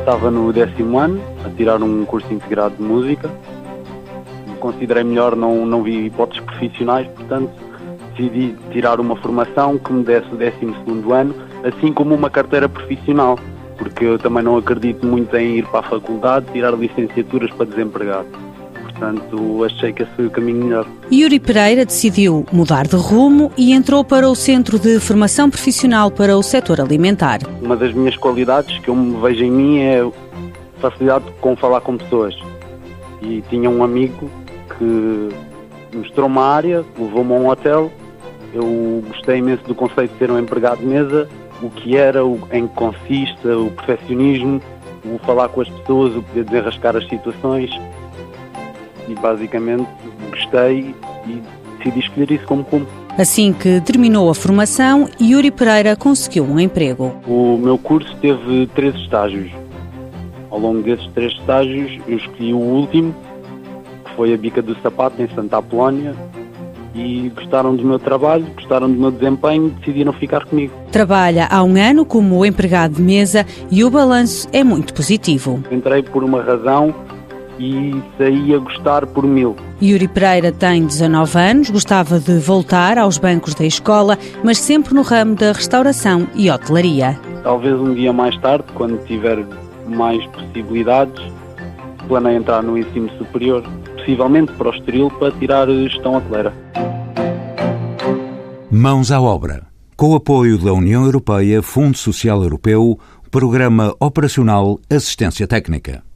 estava no décimo ano, a tirar um curso integrado de música. Considerei melhor, não, não vi hipóteses profissionais, portanto, decidi tirar uma formação que me desse o décimo segundo ano, assim como uma carteira profissional, porque eu também não acredito muito em ir para a faculdade, tirar licenciaturas para desempregado. Portanto, achei que esse foi o caminho melhor. Yuri Pereira decidiu mudar de rumo e entrou para o Centro de Formação Profissional para o Setor Alimentar. Uma das minhas qualidades que eu me vejo em mim é facilidade com falar com pessoas. E tinha um amigo que mostrou uma área, levou-me a um hotel. Eu gostei imenso do conceito de ser um empregado de mesa, o que era, o, em que consiste, o perfeccionismo, o falar com as pessoas, o poder desenrascar as situações e basicamente gostei e decidi escolher isso como rumo. Assim que terminou a formação, Yuri Pereira conseguiu um emprego. O meu curso teve três estágios. Ao longo desses três estágios, eu escolhi o último, que foi a Bica do Sapato, em Santa Apolónia, e gostaram do meu trabalho, gostaram do meu desempenho e decidiram ficar comigo. Trabalha há um ano como empregado de mesa e o balanço é muito positivo. Entrei por uma razão e saí a gostar por mil. Yuri Pereira tem 19 anos, gostava de voltar aos bancos da escola, mas sempre no ramo da restauração e hotelaria. Talvez um dia mais tarde, quando tiver mais possibilidades, planeio entrar no ensino superior, possivelmente para o Estoril, para tirar gestão hoteleira. Mãos à obra. Com o apoio da União Europeia, Fundo Social Europeu, Programa Operacional Assistência Técnica.